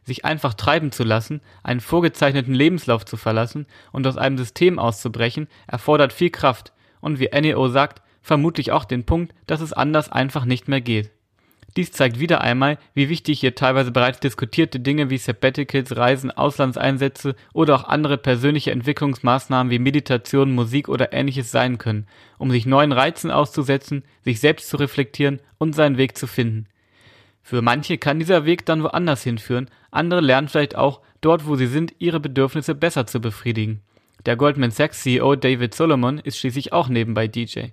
Speaker 5: sich einfach treiben zu lassen, einen vorgezeichneten Lebenslauf zu verlassen und aus einem System auszubrechen, erfordert viel Kraft und wie NEO sagt, vermutlich auch den Punkt, dass es anders einfach nicht mehr geht. Dies zeigt wieder einmal, wie wichtig hier teilweise bereits diskutierte Dinge wie Sabbaticals, Reisen, Auslandseinsätze oder auch andere persönliche Entwicklungsmaßnahmen wie Meditation, Musik oder ähnliches sein können, um sich neuen Reizen auszusetzen, sich selbst zu reflektieren und seinen Weg zu finden. Für manche kann dieser Weg dann woanders hinführen, andere lernen vielleicht auch, dort wo sie sind, ihre Bedürfnisse besser zu befriedigen. Der Goldman Sachs CEO David Solomon ist schließlich auch nebenbei DJ.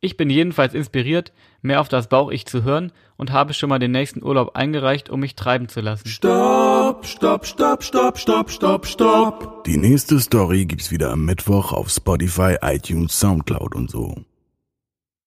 Speaker 5: Ich bin jedenfalls inspiriert, mehr auf das Bauch-Ich zu hören und habe schon mal den nächsten Urlaub eingereicht, um mich treiben zu lassen.
Speaker 4: Stopp, stopp, stopp, stopp, stopp, stopp, stopp. Die nächste Story gibt's wieder am Mittwoch auf Spotify, iTunes, Soundcloud und so.